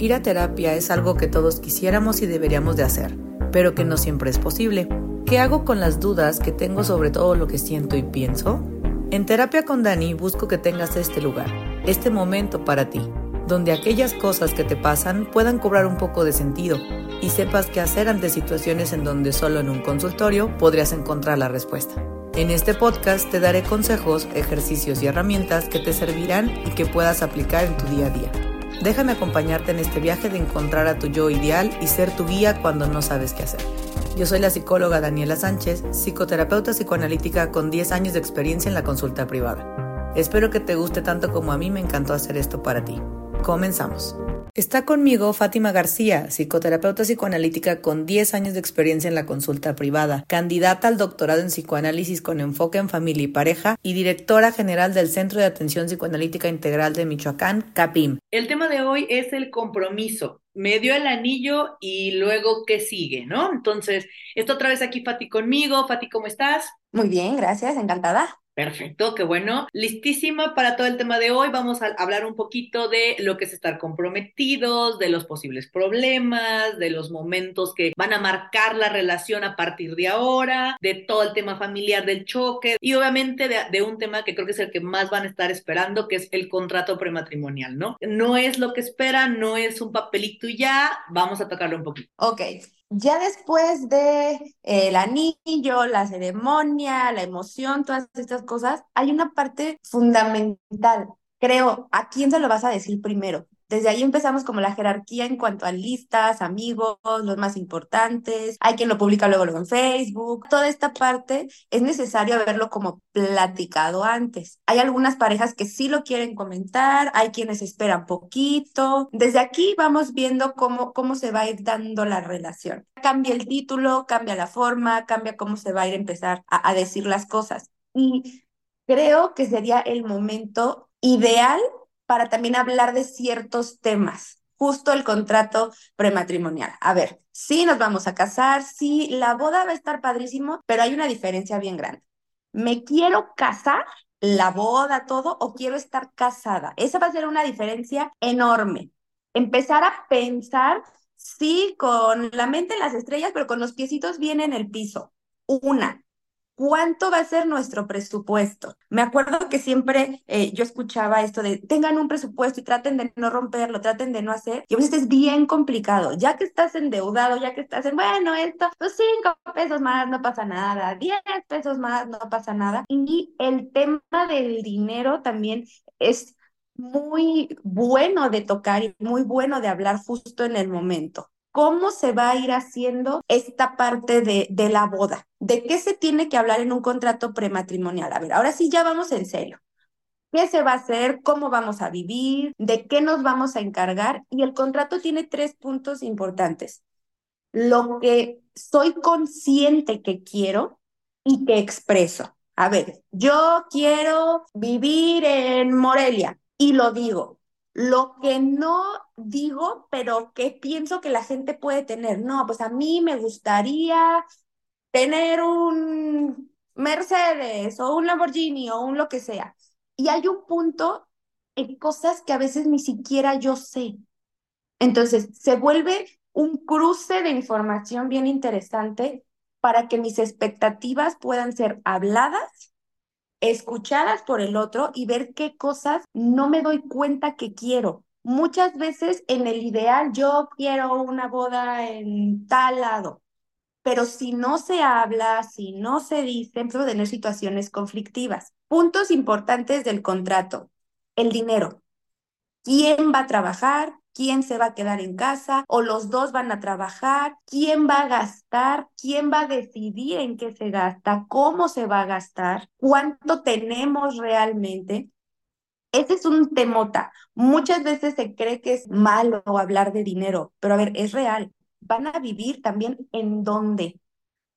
Ir a terapia es algo que todos quisiéramos y deberíamos de hacer, pero que no siempre es posible. ¿Qué hago con las dudas que tengo sobre todo lo que siento y pienso? En terapia con Dani busco que tengas este lugar, este momento para ti, donde aquellas cosas que te pasan puedan cobrar un poco de sentido y sepas qué hacer ante situaciones en donde solo en un consultorio podrías encontrar la respuesta. En este podcast te daré consejos, ejercicios y herramientas que te servirán y que puedas aplicar en tu día a día. Déjame acompañarte en este viaje de encontrar a tu yo ideal y ser tu guía cuando no sabes qué hacer. Yo soy la psicóloga Daniela Sánchez, psicoterapeuta psicoanalítica con 10 años de experiencia en la consulta privada. Espero que te guste tanto como a mí me encantó hacer esto para ti. Comenzamos. Está conmigo Fátima García, psicoterapeuta psicoanalítica con 10 años de experiencia en la consulta privada, candidata al doctorado en psicoanálisis con enfoque en familia y pareja y directora general del Centro de Atención Psicoanalítica Integral de Michoacán, CAPIM. El tema de hoy es el compromiso. Me dio el anillo y luego qué sigue, ¿no? Entonces, esto otra vez aquí Fati conmigo. Fati, ¿cómo estás? Muy bien, gracias, encantada. Perfecto, qué bueno. Listísima para todo el tema de hoy. Vamos a hablar un poquito de lo que es estar comprometidos, de los posibles problemas, de los momentos que van a marcar la relación a partir de ahora, de todo el tema familiar del choque y obviamente de, un tema que creo que es el que más van a estar esperando, que es el contrato prematrimonial, ¿no? No es lo que esperan, no es un papelito y ya. Vamos a tocarlo un poquito. Ok. Ya después de eh, el anillo, la ceremonia, la emoción, todas estas cosas, hay una parte fundamental. Creo, ¿a quién se lo vas a decir primero? Desde ahí empezamos como la jerarquía en cuanto a listas, amigos, los más importantes. Hay quien lo publica luego, luego en Facebook. Toda esta parte es necesario haberlo como platicado antes. Hay algunas parejas que sí lo quieren comentar, hay quienes esperan poquito. Desde aquí vamos viendo cómo, cómo se va a ir dando la relación. Cambia el título, cambia la forma, cambia cómo se va a ir a empezar a, a decir las cosas. Y creo que sería el momento ideal para también hablar de ciertos temas, justo el contrato prematrimonial. A ver, sí nos vamos a casar, sí, la boda va a estar padrísimo, pero hay una diferencia bien grande. ¿Me quiero casar? la boda, todo, o quiero estar casada. Esa va a ser una diferencia enorme. Empezar a pensar, sí, con la mente en las estrellas, pero con los piecitos bien en el piso. Una, ¿Cuánto va a ser nuestro presupuesto? Me acuerdo que siempre eh, yo escuchaba esto de tengan un presupuesto y traten de no romperlo, traten de no hacer. Y a veces es bien complicado. Ya que estás endeudado, ya que estás en, bueno, esto, pues cinco pesos más no pasa nada, diez pesos más no pasa nada. Y el tema del dinero también es muy bueno de tocar y muy bueno de hablar justo en el momento cómo se va a ir haciendo esta parte de, de, la boda. ¿De qué se tiene que hablar en un contrato prematrimonial? A ver, ahora sí ya vamos en serio. ¿Qué se va a hacer? ¿Cómo vamos a vivir? ¿De qué nos vamos a encargar? Y el contrato tiene tres puntos importantes. Lo que soy consciente que quiero y que expreso. A ver, yo quiero vivir en Morelia y lo digo lo que no digo, pero que pienso que la gente puede tener. No, pues a mí me gustaría tener un Mercedes o un Lamborghini o un lo que sea. Y hay un punto en cosas que a veces ni siquiera yo sé. Entonces, se vuelve un cruce de información bien interesante para que mis expectativas puedan ser habladas escuchadas por el otro y ver qué cosas no me doy cuenta que quiero. Muchas veces en el ideal yo quiero una boda en tal lado, pero si no se habla, si no se dice, a tener situaciones conflictivas. Puntos importantes del contrato. El dinero. ¿Quién va a trabajar? Quién se va a quedar en casa o los dos van a trabajar, quién va a gastar, quién va a decidir en qué se gasta, cómo se va a gastar, cuánto tenemos realmente. Ese es un temota. Muchas veces se cree que es malo hablar de dinero, pero a ver, es real. Van a vivir también en dónde.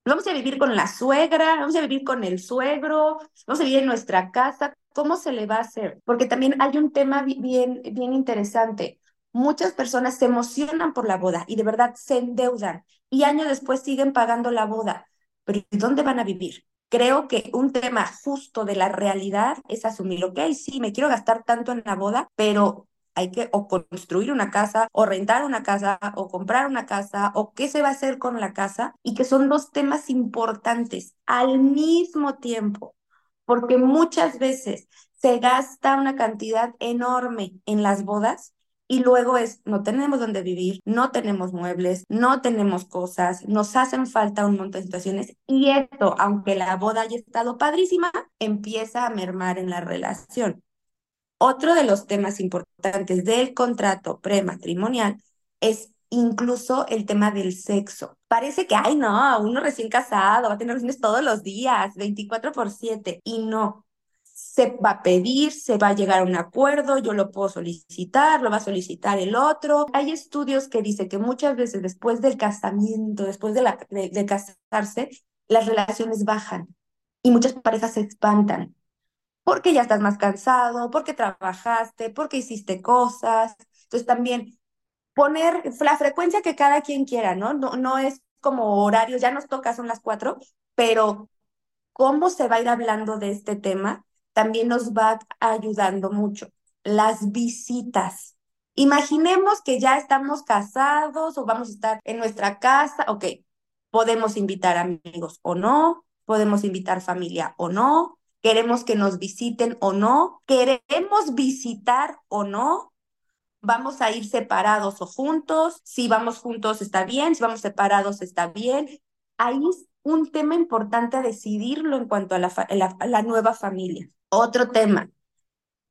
Vamos a vivir con la suegra, vamos a vivir con el suegro, vamos a vivir en nuestra casa. ¿Cómo se le va a hacer? Porque también hay un tema bien, bien interesante muchas personas se emocionan por la boda y de verdad se endeudan y años después siguen pagando la boda. Pero ¿dónde van a vivir? Creo que un tema justo de la realidad es asumir, ok, sí, me quiero gastar tanto en la boda, pero hay que o construir una casa o rentar una casa o comprar una casa o qué se va a hacer con la casa y que son dos temas importantes al mismo tiempo, porque muchas veces se gasta una cantidad enorme en las bodas y luego es, no tenemos dónde vivir, no tenemos muebles, no tenemos cosas, nos hacen falta un montón de situaciones y esto, aunque la boda haya estado padrísima, empieza a mermar en la relación. Otro de los temas importantes del contrato prematrimonial es incluso el tema del sexo. Parece que, ay, no, uno recién casado va a tener relaciones todos los días, 24 por 7, y no. Se va a pedir, se va a llegar a un acuerdo, yo lo puedo solicitar, lo va a solicitar el otro. Hay estudios que dicen que muchas veces después del casamiento, después de, la, de casarse, las relaciones bajan y muchas parejas se espantan porque ya estás más cansado, porque trabajaste, porque hiciste cosas. Entonces también poner la frecuencia que cada quien quiera, ¿no? No, no es como horarios, ya nos toca, son las cuatro, pero cómo se va a ir hablando de este tema también nos va ayudando mucho. Las visitas. Imaginemos que ya estamos casados o vamos a estar en nuestra casa, ok, podemos invitar amigos o no, podemos invitar familia o no, queremos que nos visiten o no, queremos visitar o no, vamos a ir separados o juntos, si vamos juntos está bien, si vamos separados está bien. Ahí es un tema importante a decidirlo en cuanto a la, a la nueva familia. Otro tema,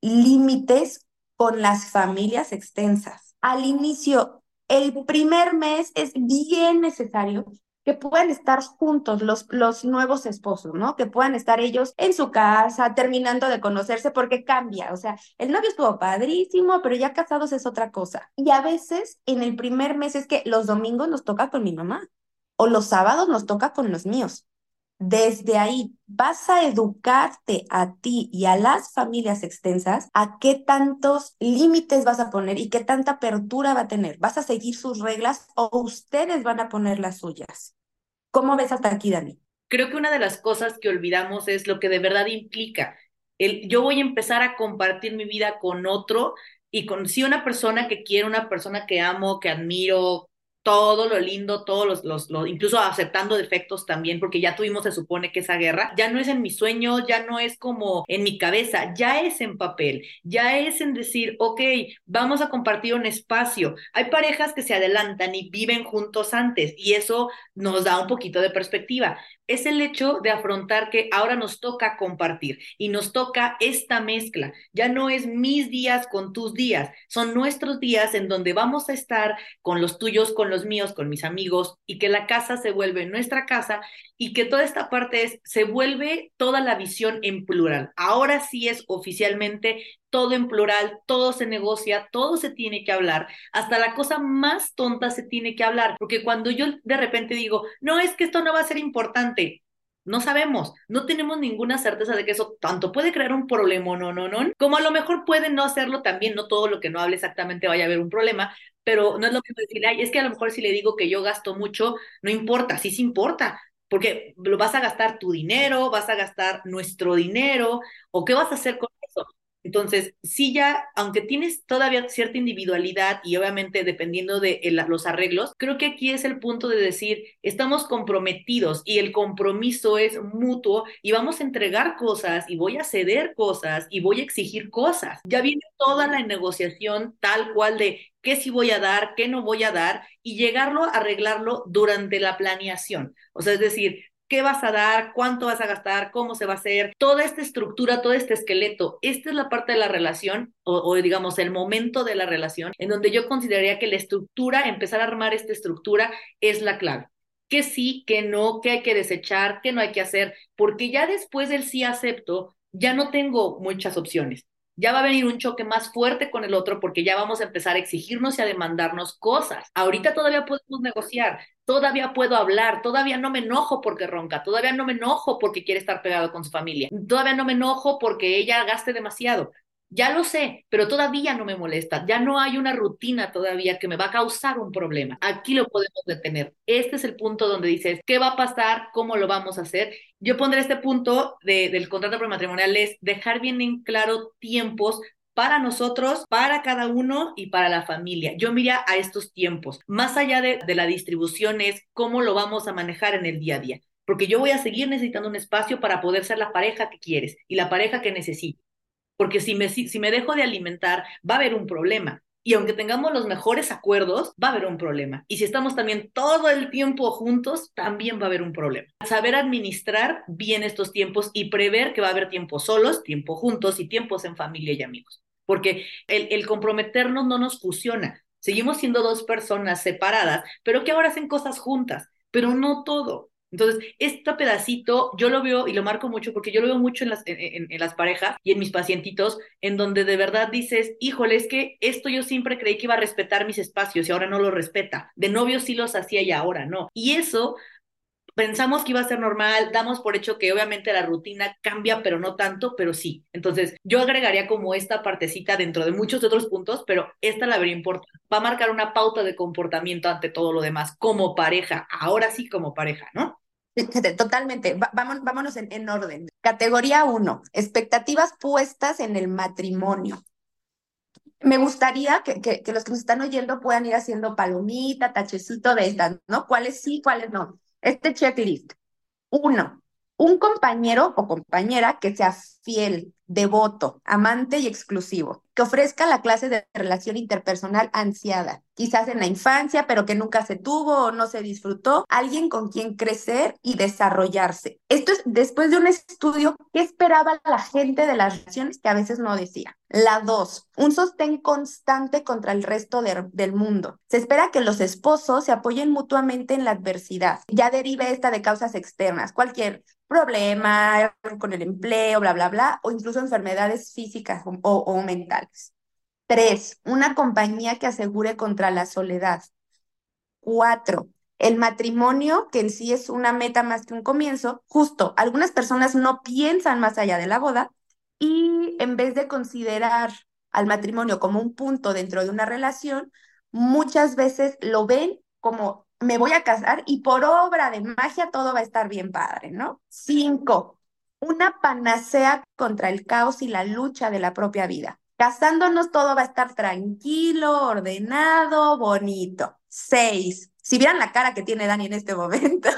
límites con las familias extensas. Al inicio, el primer mes es bien necesario que puedan estar juntos los, los nuevos esposos, ¿no? Que puedan estar ellos en su casa, terminando de conocerse, porque cambia. O sea, el novio estuvo padrísimo, pero ya casados es otra cosa. Y a veces en el primer mes es que los domingos nos toca con mi mamá o los sábados nos toca con los míos. Desde ahí vas a educarte a ti y a las familias extensas a qué tantos límites vas a poner y qué tanta apertura va a tener. ¿Vas a seguir sus reglas o ustedes van a poner las suyas? ¿Cómo ves hasta aquí, Dani? Creo que una de las cosas que olvidamos es lo que de verdad implica. Yo voy a empezar a compartir mi vida con otro y con si una persona que quiero, una persona que amo, que admiro, todo lo lindo, todos los, los, los, incluso aceptando defectos también, porque ya tuvimos, se supone que esa guerra, ya no es en mi sueño, ya no es como en mi cabeza, ya es en papel, ya es en decir, ok, vamos a compartir un espacio. Hay parejas que se adelantan y viven juntos antes y eso nos da un poquito de perspectiva es el hecho de afrontar que ahora nos toca compartir y nos toca esta mezcla. Ya no es mis días con tus días, son nuestros días en donde vamos a estar con los tuyos, con los míos, con mis amigos y que la casa se vuelve nuestra casa y que toda esta parte es, se vuelve toda la visión en plural. Ahora sí es oficialmente todo en plural, todo se negocia, todo se tiene que hablar, hasta la cosa más tonta se tiene que hablar, porque cuando yo de repente digo, no, es que esto no va a ser importante, no sabemos, no tenemos ninguna certeza de que eso tanto puede crear un problema, no, no, no, como a lo mejor puede no hacerlo también, no todo lo que no hable exactamente vaya a haber un problema, pero no es lo mismo decir, ay, es que a lo mejor si le digo que yo gasto mucho, no importa, sí sí importa, porque lo vas a gastar tu dinero, vas a gastar nuestro dinero, o qué vas a hacer con. Entonces, sí ya, aunque tienes todavía cierta individualidad y obviamente dependiendo de los arreglos, creo que aquí es el punto de decir, estamos comprometidos y el compromiso es mutuo y vamos a entregar cosas y voy a ceder cosas y voy a exigir cosas. Ya viene toda la negociación tal cual de qué sí voy a dar, qué no voy a dar y llegarlo a arreglarlo durante la planeación. O sea, es decir, qué vas a dar, cuánto vas a gastar, cómo se va a hacer, toda esta estructura, todo este esqueleto. Esta es la parte de la relación o, digamos el momento de la relación en donde yo consideraría que la estructura, empezar a armar esta estructura es la clave. Que sí, que no, que hay que desechar, que no hay que hacer, porque ya después del sí acepto, ya no tengo muchas opciones ya va a venir un choque más fuerte con el otro porque ya vamos a empezar a exigirnos y a demandarnos cosas. Ahorita todavía podemos negociar, todavía puedo hablar, todavía no me enojo porque ronca, todavía no me enojo porque quiere estar pegado con su familia, todavía no me enojo porque ella gaste demasiado. Ya lo sé, pero todavía no me molesta. Ya no hay una rutina todavía que me va a causar un problema. Aquí lo podemos detener. Este es el punto donde dices, ¿qué va a pasar? ¿Cómo lo vamos a hacer? Yo pondré este punto de, del contrato prematrimonial es dejar bien en claro tiempos para nosotros, para cada uno y para la familia. Yo mira a estos tiempos, más allá de, de la distribución es cómo lo vamos a manejar en el día a día porque yo voy a seguir necesitando un espacio para poder ser la pareja que quieres y la pareja que necesitas. Porque si me, si me dejo de alimentar, va a haber un problema. Y aunque tengamos los mejores acuerdos, va a haber un problema. Y si estamos también todo el tiempo juntos, también va a haber un problema. Saber administrar bien estos tiempos y prever que va a haber tiempos solos, tiempo juntos y tiempos en familia y amigos. Porque el, el comprometernos no nos fusiona. Seguimos siendo dos personas separadas, pero que ahora hacen cosas juntas, pero no todo. Entonces, este pedacito yo lo veo y lo marco mucho porque yo lo veo mucho en las, en, las parejas y en mis pacientitos, en donde de verdad dices, híjole, es que esto yo siempre creí que iba a respetar mis espacios y ahora no lo respeta. De novio sí los hacía y ahora no. Y eso pensamos que iba a ser normal, damos por hecho que obviamente la rutina cambia, pero no tanto, pero sí. Entonces, yo agregaría como esta partecita dentro de muchos otros puntos, pero esta la vería importante. Va a marcar una pauta de comportamiento ante todo lo demás, como pareja, ahora sí como pareja, ¿no? Totalmente. vámonos, en, en, orden. Categoría 1, expectativas puestas en el matrimonio. Me gustaría que, que, que, los que nos están oyendo puedan ir haciendo palomita, tachecito de estas, ¿no? ¿Cuáles sí, cuáles no? Este checklist. Uno, un compañero o compañera que sea fiel, devoto, amante y exclusivo, que ofrezca la clase de relación interpersonal ansiada, quizás en la infancia, pero que nunca se tuvo o no se disfrutó, alguien con quien crecer y desarrollarse. Esto es después de un estudio que esperaba la gente de las relaciones que a veces no decía. La dos, un sostén constante contra el resto de, del mundo. Se espera que los esposos se apoyen mutuamente en la adversidad. Ya derive esta de causas externas, cualquier problema con el empleo, bla, bla, bla, o incluso enfermedades físicas o, o mentales. Tres, una compañía que asegure contra la soledad. Cuatro, el matrimonio, que en sí es una meta más que un comienzo, justo, algunas personas no piensan más allá de la boda y en vez de considerar al matrimonio como un punto dentro de una relación, muchas veces lo ven como me voy a casar y por obra de magia todo va a estar bien padre, ¿no? Cinco, una panacea contra el caos y la lucha de la propia vida. Casándonos todo va a estar tranquilo, ordenado, bonito. Seis, si vieran la cara que tiene Dani en este momento.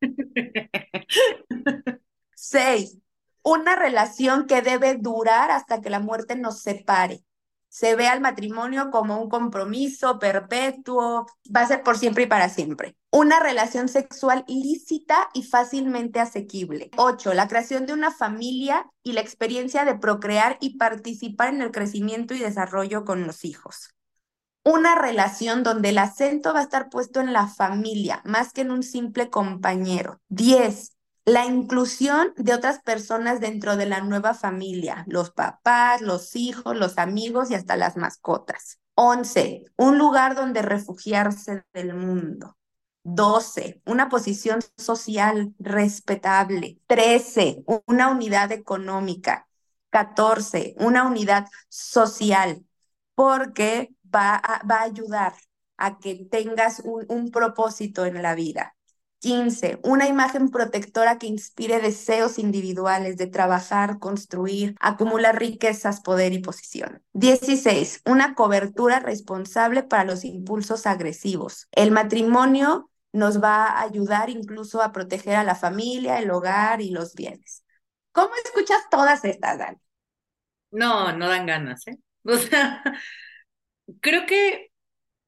Seis, una relación que debe durar hasta que la muerte nos separe se ve al matrimonio como un compromiso perpetuo, va a ser por siempre y para siempre. Una relación sexual lícita y fácilmente asequible. Ocho, la creación de una familia y la experiencia de procrear y participar en el crecimiento y desarrollo con los hijos. Una relación donde el acento va a estar puesto en la familia más que en un simple compañero. Diez, la inclusión de otras personas dentro de la nueva familia, los papás, los hijos, los amigos y hasta las mascotas. 11. Un lugar donde refugiarse del mundo. 12. Una posición social respetable. 13. Una unidad económica. 14. Una unidad social, porque va a, va a ayudar a que tengas un, un propósito en la vida. 15. Una imagen protectora que inspire deseos individuales de trabajar, construir, acumular riquezas, poder y posición. 16. Una cobertura responsable para los impulsos agresivos. El matrimonio nos va a ayudar incluso a proteger a la familia, el hogar y los bienes. ¿Cómo escuchas todas estas, Dani? No, no dan ganas, ¿eh? Creo que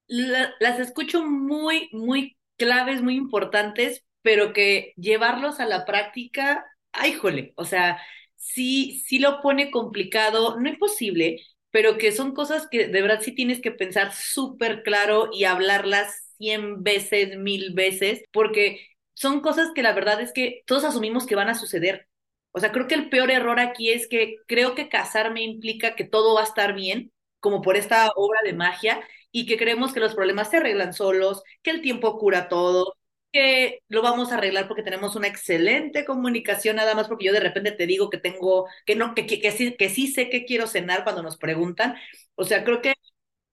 la, las escucho muy, muy claves muy importantes, pero que llevarlos a la práctica, ay, jole, o sea, sí, sí lo pone complicado, no imposible, pero que son cosas que de verdad sí tienes que pensar súper claro y hablarlas cien veces, mil veces, porque son cosas que la verdad es que todos asumimos que van a suceder. O sea, creo que el peor error aquí es que creo que casarme implica que todo va a estar bien, como por esta obra de magia, y que creemos que los problemas se arreglan solos, que el tiempo cura todo, que lo vamos a arreglar porque tenemos una excelente comunicación, nada más porque yo de repente te digo que tengo, que no, que, que, que, sí, que sí sé que quiero cenar cuando nos preguntan. O sea, creo que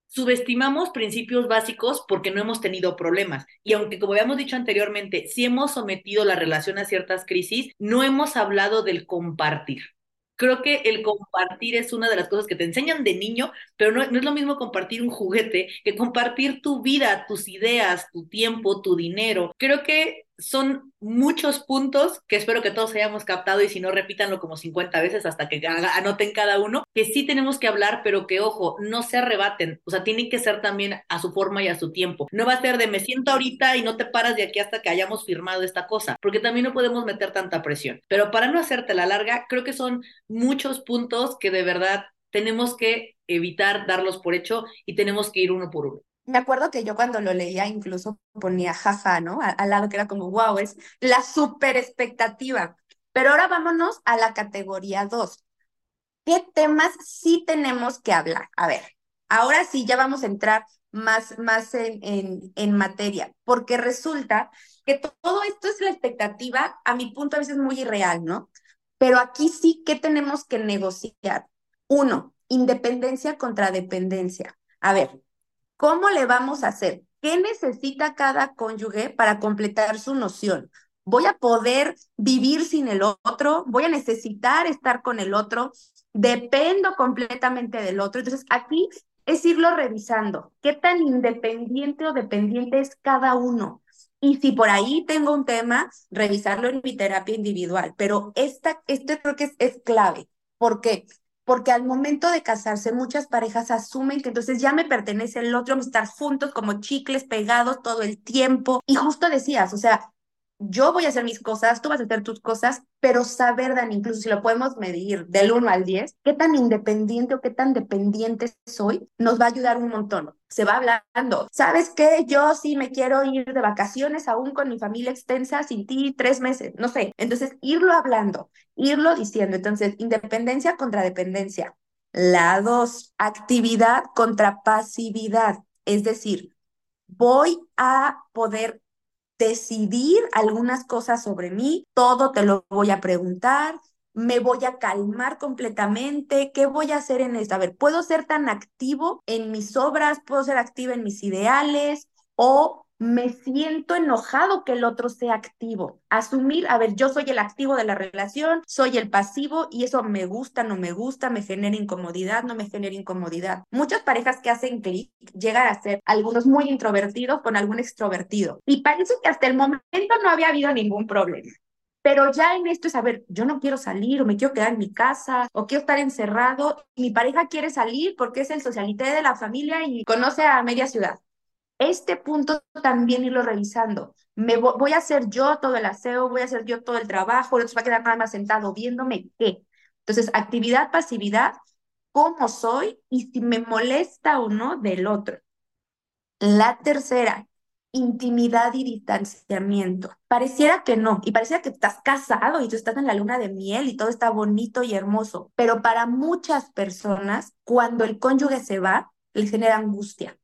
subestimamos principios básicos porque no hemos tenido problemas. Y aunque, como habíamos dicho anteriormente, si hemos sometido la relación a ciertas crisis, no hemos hablado del compartir. Creo que el compartir es una de las cosas que te enseñan de niño, pero no, no, es lo mismo compartir un juguete que compartir tu vida, tus ideas, tu tiempo, tu dinero. Creo que son muchos puntos que espero que todos hayamos captado y si no, repítanlo como 50 veces hasta que anoten cada uno, que sí tenemos que hablar, pero que ojo, no se arrebaten, o sea, tienen que ser también a su forma y a su tiempo. No va a ser de me siento ahorita y no te paras de aquí hasta que hayamos firmado esta cosa, porque también no podemos meter tanta presión. Pero para no hacerte la larga, creo que son muchos puntos que de verdad tenemos que evitar darlos por hecho y tenemos que ir uno por uno me acuerdo que yo cuando lo leía incluso ponía jaja, ¿no? Al, lado que era como, wow, es la super expectativa. Pero ahora vámonos a la categoría 2. ¿Qué temas sí tenemos que hablar? A ver, ahora sí ya vamos a entrar más, más en, en, materia, porque resulta que todo esto es la expectativa, a mi punto a veces muy irreal, ¿no? Pero aquí sí, ¿qué tenemos que negociar? Uno, independencia contra dependencia. A ver, ¿Cómo le vamos a hacer? ¿Qué necesita cada cónyuge para completar su noción? ¿Voy a poder vivir sin el otro? ¿Voy a necesitar estar con el otro? ¿Dependo completamente del otro? Entonces, aquí es irlo revisando. ¿Qué tan independiente o dependiente es cada uno? Y si por ahí tengo un tema, revisarlo en mi terapia individual. Pero esta, este creo que es, es clave. ¿Por qué? Porque al momento de casarse muchas parejas asumen que entonces ya me pertenece el otro, a estar juntos como chicles pegados todo el tiempo. Y justo decías, o sea, yo voy a hacer mis cosas, tú vas a hacer tus cosas, pero saber, Dan, incluso si lo podemos medir del 1 al 10, qué tan independiente o qué tan dependiente soy, nos va a ayudar un montón. Se va hablando. ¿Sabes qué? Yo sí me quiero ir de vacaciones aún con mi familia extensa sin ti tres meses, no sé. Entonces, irlo hablando, irlo diciendo. Entonces, independencia contra dependencia. La dos, actividad contra pasividad. Es decir, voy a poder decidir algunas cosas sobre mí, todo te lo voy a preguntar, me voy a calmar completamente, ¿qué voy a hacer en esto? A ver, ¿puedo ser tan activo en mis obras? ¿Puedo ser activa en mis ideales? ¿O me siento enojado que el otro sea activo. Asumir, a ver, yo soy el activo de la relación, soy el pasivo y eso me gusta, no me gusta, me genera incomodidad, no me genera incomodidad. Muchas parejas que hacen clic llegan a ser algunos muy introvertidos con algún extrovertido y parece que hasta el momento no había habido ningún problema. Pero ya en esto es, a ver, yo no quiero salir o me quiero quedar en mi casa o quiero estar encerrado. Mi pareja quiere salir porque es el socialité de la familia y conoce a media ciudad este punto también irlo revisando. Me voy, a hacer yo todo el aseo, voy a hacer yo todo el trabajo, el otro va a quedar nada más sentado viéndome qué. Entonces, actividad, pasividad, cómo soy y si me molesta o no del otro. La tercera, intimidad y distanciamiento. Pareciera que no, y pareciera que estás casado y tú estás en la luna de miel y todo está bonito y hermoso, pero para muchas personas, cuando el cónyuge se va, les genera angustia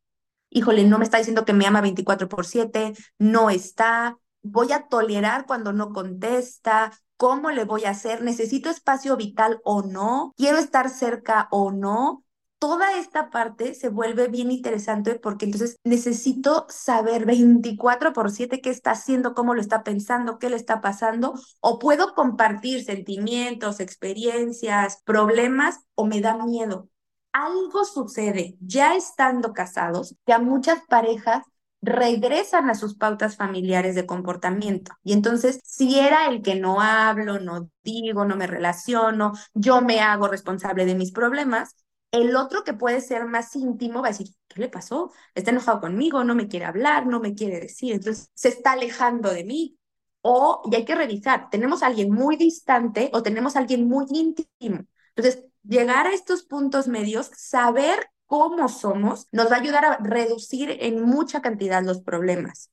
híjole, no me está diciendo que me ama 24 por 7, no está, voy a tolerar cuando no contesta, ¿cómo le voy a hacer? ¿Necesito espacio vital o no? ¿Quiero estar cerca o no? Toda esta parte se vuelve bien interesante porque entonces necesito saber 24 por 7 qué está haciendo, cómo lo está pensando, qué le está pasando, o puedo compartir sentimientos, experiencias, problemas, o me da miedo algo sucede ya estando casados que a muchas parejas regresan a sus pautas familiares de comportamiento. Y entonces, si era el que no hablo, no digo, no me relaciono, yo me hago responsable de mis problemas, el otro que puede ser más íntimo va a decir, ¿qué le pasó? Está enojado conmigo, no me quiere hablar, no me quiere decir, entonces se está alejando de mí. O, y hay que revisar, ¿tenemos a alguien muy distante o tenemos a alguien muy íntimo? Entonces, llegar a estos puntos medios, saber cómo somos, nos va a ayudar a reducir en mucha cantidad los problemas.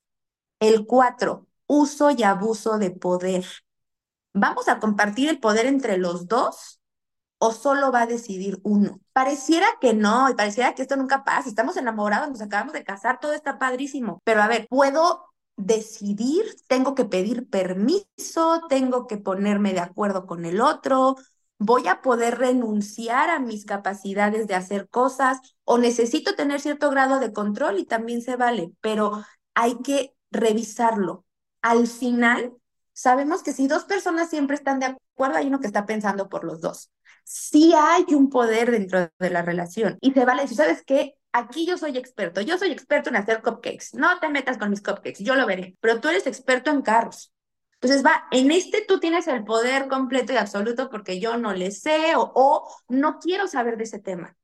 El cuatro, uso y abuso de poder. ¿Vamos a compartir el poder entre los dos o solo va a decidir uno? Pareciera que no, y pareciera que esto nunca pasa. Estamos enamorados, nos acabamos de casar, todo está padrísimo. Pero a ver, ¿puedo decidir? ¿Tengo que pedir permiso? ¿Tengo que ponerme de acuerdo con el otro? Voy a poder renunciar a mis capacidades de hacer cosas o necesito tener cierto grado de control y también se vale, pero hay que revisarlo. Al final, sabemos que si dos personas siempre están de acuerdo, hay uno que está pensando por los dos. sí hay un poder dentro de la relación y se vale decir, ¿sabes qué? Aquí yo soy experto, yo soy experto en hacer cupcakes, no te metas con mis cupcakes, yo lo veré, pero tú eres experto en carros. Entonces va, en este tú tienes el poder completo y absoluto porque yo no le sé o, no quiero saber de ese tema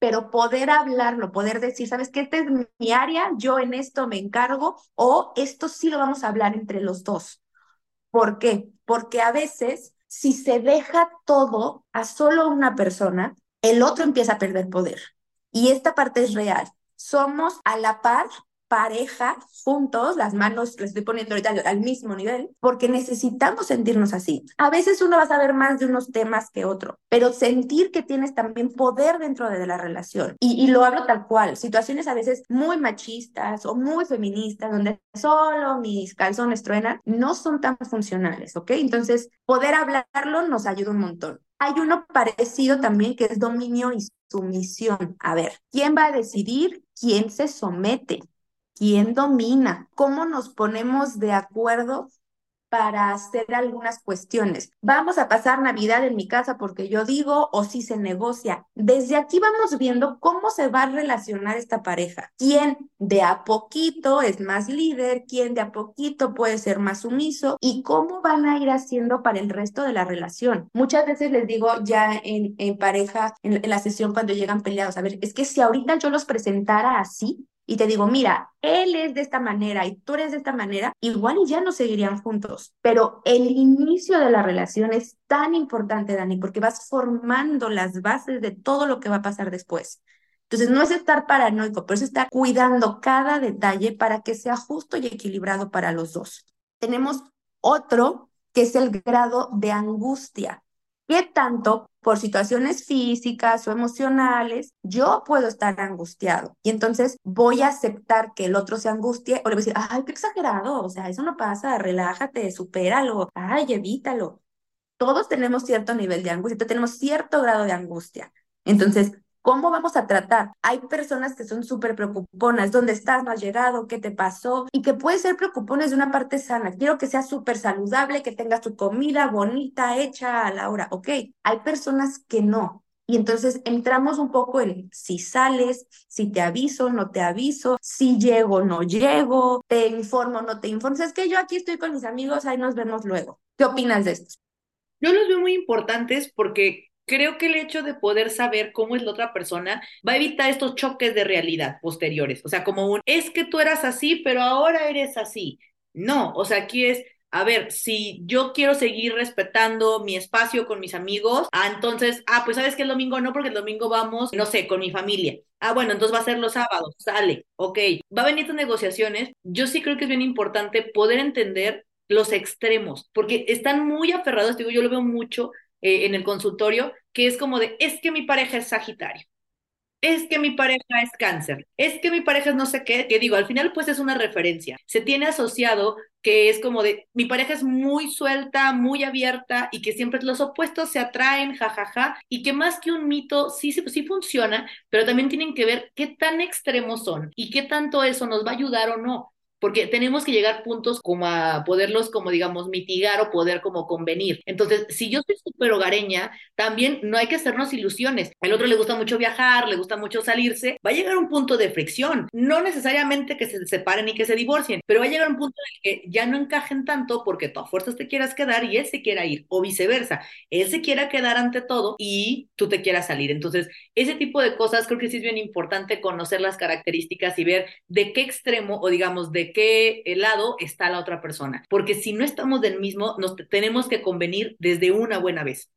pero poder hablarlo, poder decir, sabes que esta es mi área, yo en esto me encargo, o esto sí lo vamos a hablar entre los dos. ¿Por qué? Porque a veces, si se deja todo a solo una persona, el otro empieza a perder poder. Y esta parte es real. Somos a la par pareja, juntos, las manos les estoy poniendo ahorita al, mismo nivel, porque necesitamos sentirnos así. A veces uno va a saber más de unos temas que otro, pero sentir que tienes también poder dentro de la relación. Y, y lo hablo tal cual, situaciones a veces muy machistas o muy feministas, donde solo mis calzones truenan, no son tan funcionales, ¿ok? Entonces, poder hablarlo nos ayuda un montón. Hay uno parecido también que es dominio y sumisión. A ver, ¿quién va a decidir? ¿Quién se somete? Quién domina, cómo nos ponemos de acuerdo para hacer algunas cuestiones. Vamos a pasar Navidad en mi casa porque yo digo o si se negocia. Desde aquí vamos viendo cómo se va a relacionar esta pareja. ¿Quién de a poquito es más líder? ¿Quién de a poquito puede ser más sumiso? ¿Y cómo van a ir haciendo para el resto de la relación? Muchas veces les digo ya en, pareja, en, en la sesión cuando llegan peleados, a ver, es que si ahorita yo los presentara así, y te digo, mira, él es de esta manera y tú eres de esta manera, igual y ya no seguirían juntos. Pero el inicio de la relación es tan importante, Dani, porque vas formando las bases de todo lo que va a pasar después. Entonces, no es estar paranoico, pero es estar cuidando cada detalle para que sea justo y equilibrado para los dos. Tenemos otro que es el grado de angustia. ¿Qué tanto por situaciones físicas o emocionales yo puedo estar angustiado? Y entonces voy a aceptar que el otro se angustie o le voy a decir, ay, qué exagerado, o sea, eso no pasa, relájate, supéralo, ay, evítalo. Todos tenemos cierto nivel de angustia, tenemos cierto grado de angustia. Entonces, ¿Cómo vamos a tratar? Hay personas que son súper preocuponas. ¿Dónde estás? ¿No has llegado? ¿Qué te pasó? Y que puede ser preocupones de una parte sana. Quiero que sea súper saludable, que tengas tu comida bonita, hecha a la hora. Ok, hay personas que no. Y entonces entramos un poco en si sales, si te aviso, no te aviso, si llego, no llego, te informo, no te informo. Es que yo aquí estoy con mis amigos, ahí nos vemos luego. ¿Qué opinas de esto? Yo los veo muy importantes porque creo que el hecho de poder saber cómo es la otra persona va a evitar estos choques de realidad posteriores. O sea, como un, es que tú eras así, pero ahora eres así. No, o sea, aquí es, a ver, si yo quiero seguir respetando mi espacio con mis amigos, ah, entonces, ah, pues sabes que el domingo no, porque el domingo vamos, no sé, con mi familia. Ah, bueno, entonces va a ser los sábados, sale, ok. Va a venir estas negociaciones. Yo sí creo que es bien importante poder entender los extremos, porque están muy aferrados, digo, yo lo veo mucho eh, en el consultorio, que es como de, es que mi pareja es Sagitario, es que mi pareja es cáncer, es que mi pareja es no sé qué, que digo, al final pues es una referencia. Se tiene asociado que es como de, mi pareja es muy suelta, muy abierta y que siempre los opuestos se atraen, jajaja, y que más que un mito sí, sí, sí funciona, pero también tienen que ver qué tan extremos son y qué tanto eso nos va a ayudar o no porque tenemos que llegar puntos como a poderlos, como digamos, mitigar o poder como convenir. Entonces, si yo soy súper hogareña, también no hay que hacernos ilusiones. El otro le gusta mucho viajar, le gusta mucho salirse, va a llegar un punto de fricción. No necesariamente que se separen y que se divorcien, pero va a llegar un punto en el que ya no encajen tanto porque tú a fuerzas te quieras quedar y él se quiera ir, o viceversa. Él se quiera quedar ante todo y tú te quieras salir. Entonces, ese tipo de cosas creo que sí es bien importante conocer las características y ver de qué extremo o digamos de qué lado está la otra persona. Porque si no estamos del mismo, nos tenemos que convenir desde una buena vez.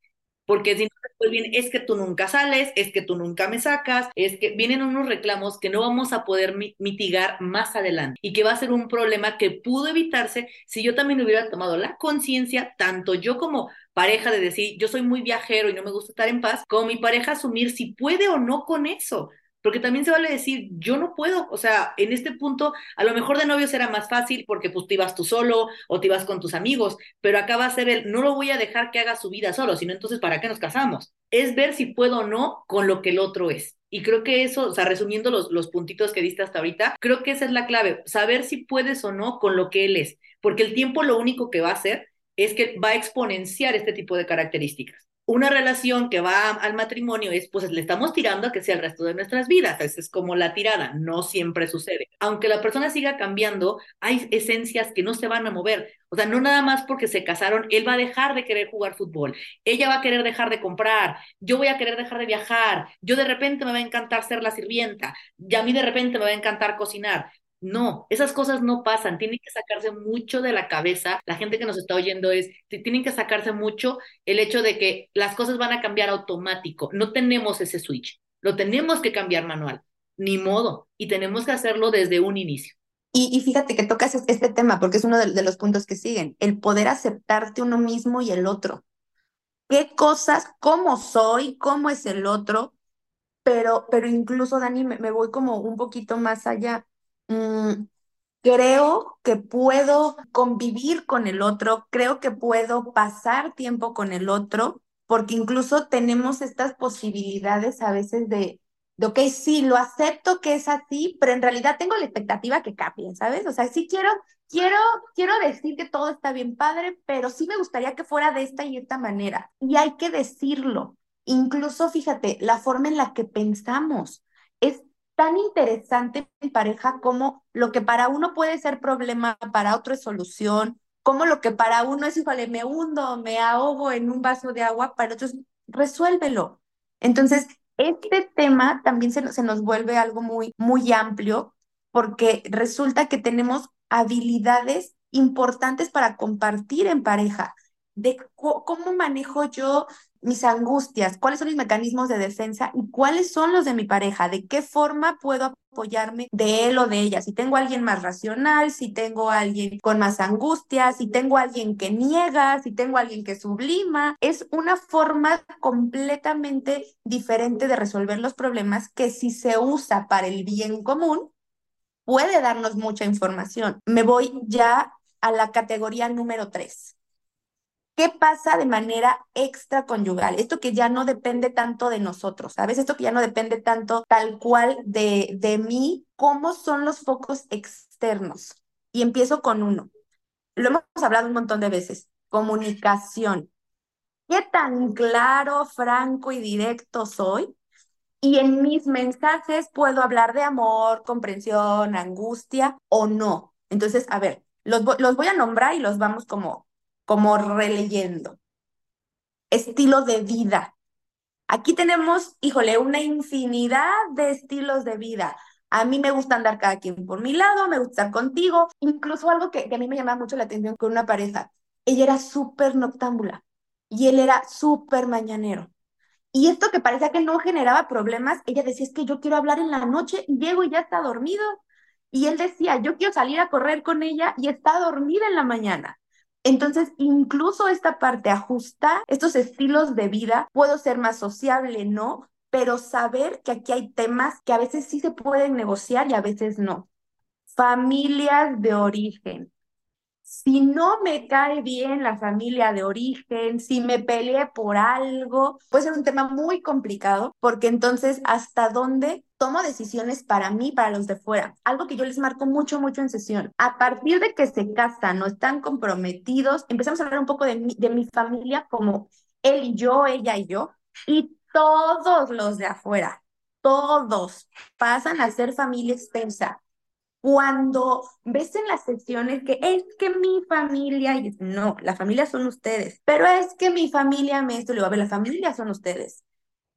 Porque si no, pues bien, es que tú nunca sales, es que tú nunca me sacas, es que vienen unos reclamos que no vamos a poder mitigar más adelante y que va a ser un problema que pudo evitarse si yo también hubiera tomado la conciencia, tanto yo como pareja de decir, yo soy muy viajero y no me gusta estar en paz, como mi pareja asumir si puede o no con eso. Porque también se vale decir, yo no puedo, o sea, en este punto, a lo mejor de novios era más fácil porque pues te ibas tú solo o te ibas con tus amigos, pero acá va a ser el, no lo voy a dejar que haga su vida solo, sino entonces, ¿para qué nos casamos? Es ver si puedo o no con lo que el otro es. Y creo que eso, o sea, resumiendo los, los puntitos que diste hasta ahorita, creo que esa es la clave, saber si puedes o no con lo que él es, porque el tiempo lo único que va a hacer es que va a exponenciar este tipo de características. Una relación que va al matrimonio es, pues le estamos tirando a que sea el resto de nuestras vidas. Esa es como la tirada, no siempre sucede. Aunque la persona siga cambiando, hay esencias que no se van a mover. O sea, no nada más porque se casaron, él va a dejar de querer jugar fútbol, ella va a querer dejar de comprar, yo voy a querer dejar de viajar, yo de repente me va a encantar ser la sirvienta, y a mí de repente me va a encantar cocinar. No, esas cosas no pasan, tienen que sacarse mucho de la cabeza. La gente que nos está oyendo es, tienen que sacarse mucho el hecho de que las cosas van a cambiar automático. No tenemos ese switch, lo tenemos que cambiar manual, ni modo, y tenemos que hacerlo desde un inicio. Y, fíjate que tocas este tema porque es uno de, los puntos que siguen, el poder aceptarte uno mismo y el otro. ¿Qué cosas, cómo soy, cómo es el otro? Pero, pero incluso, Dani, me voy como un poquito más allá Mm, creo que puedo convivir con el otro, creo que puedo pasar tiempo con el otro, porque incluso tenemos estas posibilidades a veces de, de, ok, sí, lo acepto que es así, pero en realidad tengo la expectativa que cambie, ¿sabes? O sea, sí quiero, quiero, quiero decir que todo está bien padre, pero sí me gustaría que fuera de esta y esta manera. Y hay que decirlo. Incluso, fíjate, la forma en la que pensamos tan interesante en pareja como lo que para uno puede ser problema, para otro es solución, como lo que para uno es, híjole, me hundo, me ahogo en un vaso de agua, para otros, resuélvelo. Entonces, este tema también se, se nos vuelve algo muy, muy amplio porque resulta que tenemos habilidades importantes para compartir en pareja, de cómo manejo yo mis angustias, cuáles son mis mecanismos de defensa y cuáles son los de mi pareja, de qué forma puedo apoyarme de él o de ella, si tengo alguien más racional, si tengo alguien con más angustias, si tengo alguien que niega, si tengo alguien que sublima, es una forma completamente diferente de resolver los problemas que si se usa para el bien común, puede darnos mucha información. Me voy ya a la categoría número tres ¿Qué pasa de manera extraconyugal? Esto que ya no depende tanto de nosotros, ¿sabes? Esto que ya no depende tanto tal cual de, de mí, ¿cómo son los focos externos? Y empiezo con uno. Lo hemos hablado un montón de veces, comunicación. ¿Qué tan claro, franco y directo soy? Y en mis mensajes puedo hablar de amor, comprensión, angustia o no. Entonces, a ver, los, los voy a nombrar y los vamos como como releyendo. Estilo de vida. Aquí tenemos, híjole, una infinidad de estilos de vida. A mí me gusta andar cada quien por mi lado, me gusta estar contigo. Incluso algo que, que a mí me llamaba mucho la atención con una pareja. Ella era súper noctámbula y él era súper mañanero. Y esto que parecía que no generaba problemas, ella decía, es que yo quiero hablar en la noche, llego y ya está dormido. Y él decía, yo quiero salir a correr con ella y está dormida en la mañana. Entonces, incluso esta parte, ajusta estos estilos de vida, puedo ser más sociable, ¿no? Pero saber que aquí hay temas que a veces sí se pueden negociar y a veces no. Familias de origen. Si no me cae bien la familia de origen, si me peleé por algo, puede ser un tema muy complicado porque entonces, ¿hasta dónde tomo decisiones para mí, para los de fuera. Algo que yo les marco mucho, mucho en sesión. A partir de que se casan o están comprometidos, empezamos a hablar un poco de mi, de mi familia como él y yo, ella y yo, y todos los de afuera, todos pasan a ser familia extensa. Cuando ves en las sesiones que es que mi familia, y no, la familia son ustedes, pero es que mi familia me esto, le va a ver, la familia son ustedes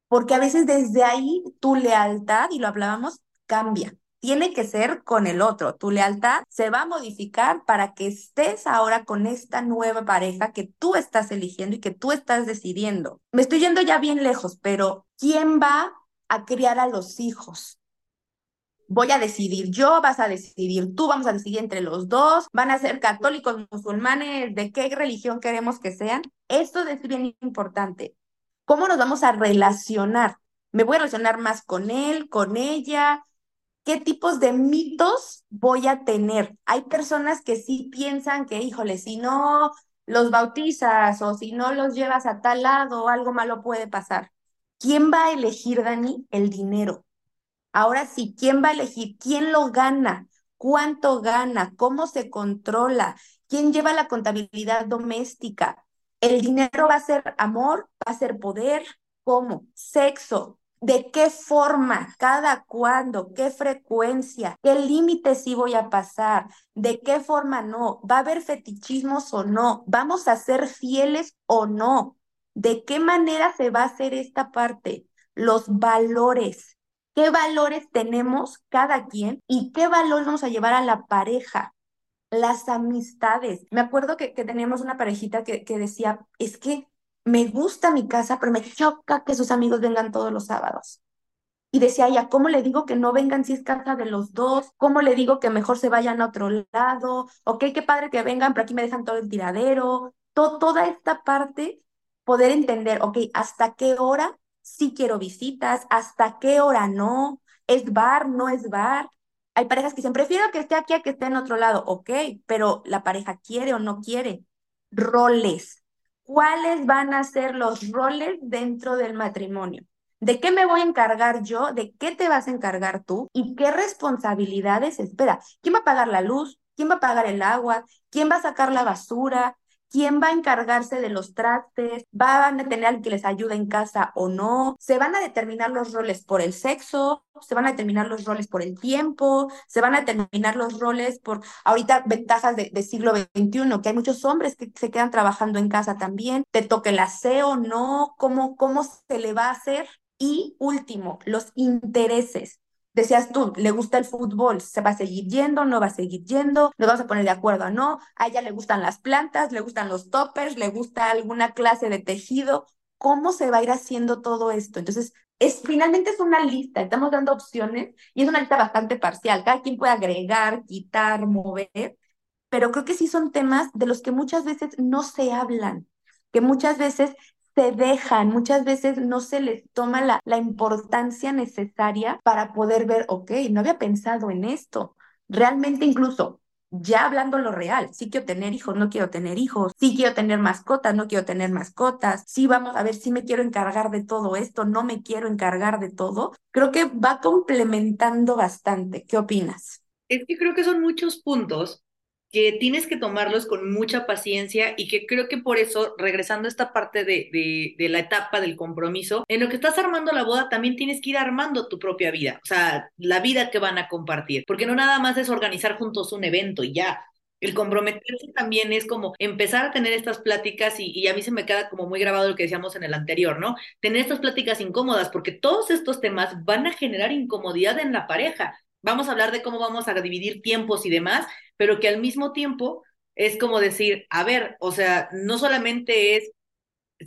porque a veces desde ahí tu lealtad, y lo hablábamos, cambia. Tiene que ser con el otro. Tu lealtad se va a modificar para que estés ahora con esta nueva pareja que tú estás eligiendo y que tú estás decidiendo. Me estoy yendo ya bien lejos, pero ¿quién va a criar a los hijos? voy a decidir yo, vas a decidir tú, vamos a decidir entre los dos, van a ser católicos, musulmanes, de qué religión queremos que sean. Esto es bien importante. ¿Cómo nos vamos a relacionar? ¿Me voy a relacionar más con él, con ella? ¿Qué tipos de mitos voy a tener? Hay personas que sí piensan que, híjole, si no los bautizas o si no los llevas a tal lado, algo malo puede pasar. ¿Quién va a elegir, Dani? El dinero. Ahora sí, ¿quién va a elegir? ¿Quién lo gana? ¿Cuánto gana? ¿Cómo se controla? ¿Quién lleva la contabilidad doméstica? El dinero va a ser amor, a ser poder, cómo, sexo, de qué forma, cada cuándo, qué frecuencia, qué límites sí voy a pasar, de qué forma no, va a haber fetichismos o no, vamos a ser fieles o no, de qué manera se va a hacer esta parte, los valores, qué valores tenemos cada quien y qué valores vamos a llevar a la pareja. Las amistades. Me acuerdo que, que teníamos una parejita que, que decía, es que me gusta mi casa, pero me choca que sus amigos vengan todos los sábados. Y decía ella, ¿cómo le digo que no vengan si es casa de los dos? ¿Cómo le digo que mejor se vayan a otro lado? Ok, qué padre que vengan, pero aquí me dejan todo el tiradero. toda esta parte, poder entender, ok, ¿hasta qué hora sí quiero visitas? ¿Hasta qué hora no? ¿Es bar? ¿No es bar? Hay parejas que dicen, prefiero que esté aquí a que esté en otro lado. Ok, pero la pareja quiere o no quiere. Roles cuáles van a ser los roles dentro del matrimonio. ¿De qué me voy a encargar yo? ¿De qué te vas a encargar tú? ¿Y qué responsabilidades espera? ¿Quién va a pagar la luz? ¿Quién va a pagar el agua? ¿Quién va a sacar la basura? Quién va a encargarse de los trastes, van a tener alguien que les ayude en casa o no, se van a determinar los roles por el sexo, se van a determinar los roles por el tiempo, se van a determinar los roles por ahorita ventajas de, siglo XXI, que hay muchos hombres que se quedan trabajando en casa también, te toque el aseo, no, cómo, cómo se le va a hacer. Y último, los intereses decías tú, le gusta el fútbol, se va a seguir yendo, no va a seguir yendo, nos vamos a poner de acuerdo no, a ella le gustan las plantas, le gustan los toppers, le gusta alguna clase de tejido, ¿cómo se va a ir haciendo todo esto? Entonces, es, finalmente es una lista, estamos dando opciones y es una lista bastante parcial, cada quien puede agregar, quitar, mover, pero creo que sí son temas de los que muchas veces no se hablan, que muchas veces se dejan, muchas veces no se les toma la, la importancia necesaria para poder ver, ok, no había pensado en esto. Realmente incluso ya hablando lo real, sí quiero tener hijos, no quiero tener hijos, sí quiero tener mascotas, no quiero tener mascotas, sí vamos a ver si me quiero encargar de todo esto, no me quiero encargar de todo, creo que va complementando bastante. ¿Qué opinas? Es que creo que son muchos puntos que tienes que tomarlos con mucha paciencia y que creo que por eso, regresando a esta parte de, de, de, la etapa del compromiso, en lo que estás armando la boda también tienes que ir armando tu propia vida, o sea, la vida que van a compartir, porque no nada más es organizar juntos un evento y ya. El comprometerse también es como empezar a tener estas pláticas y, y, a mí se me queda como muy grabado lo que decíamos en el anterior, ¿no? Tener estas pláticas incómodas porque todos estos temas van a generar incomodidad en la pareja vamos a hablar de cómo vamos a dividir tiempos y demás, pero que al mismo tiempo es como decir, a ver, o sea, no solamente es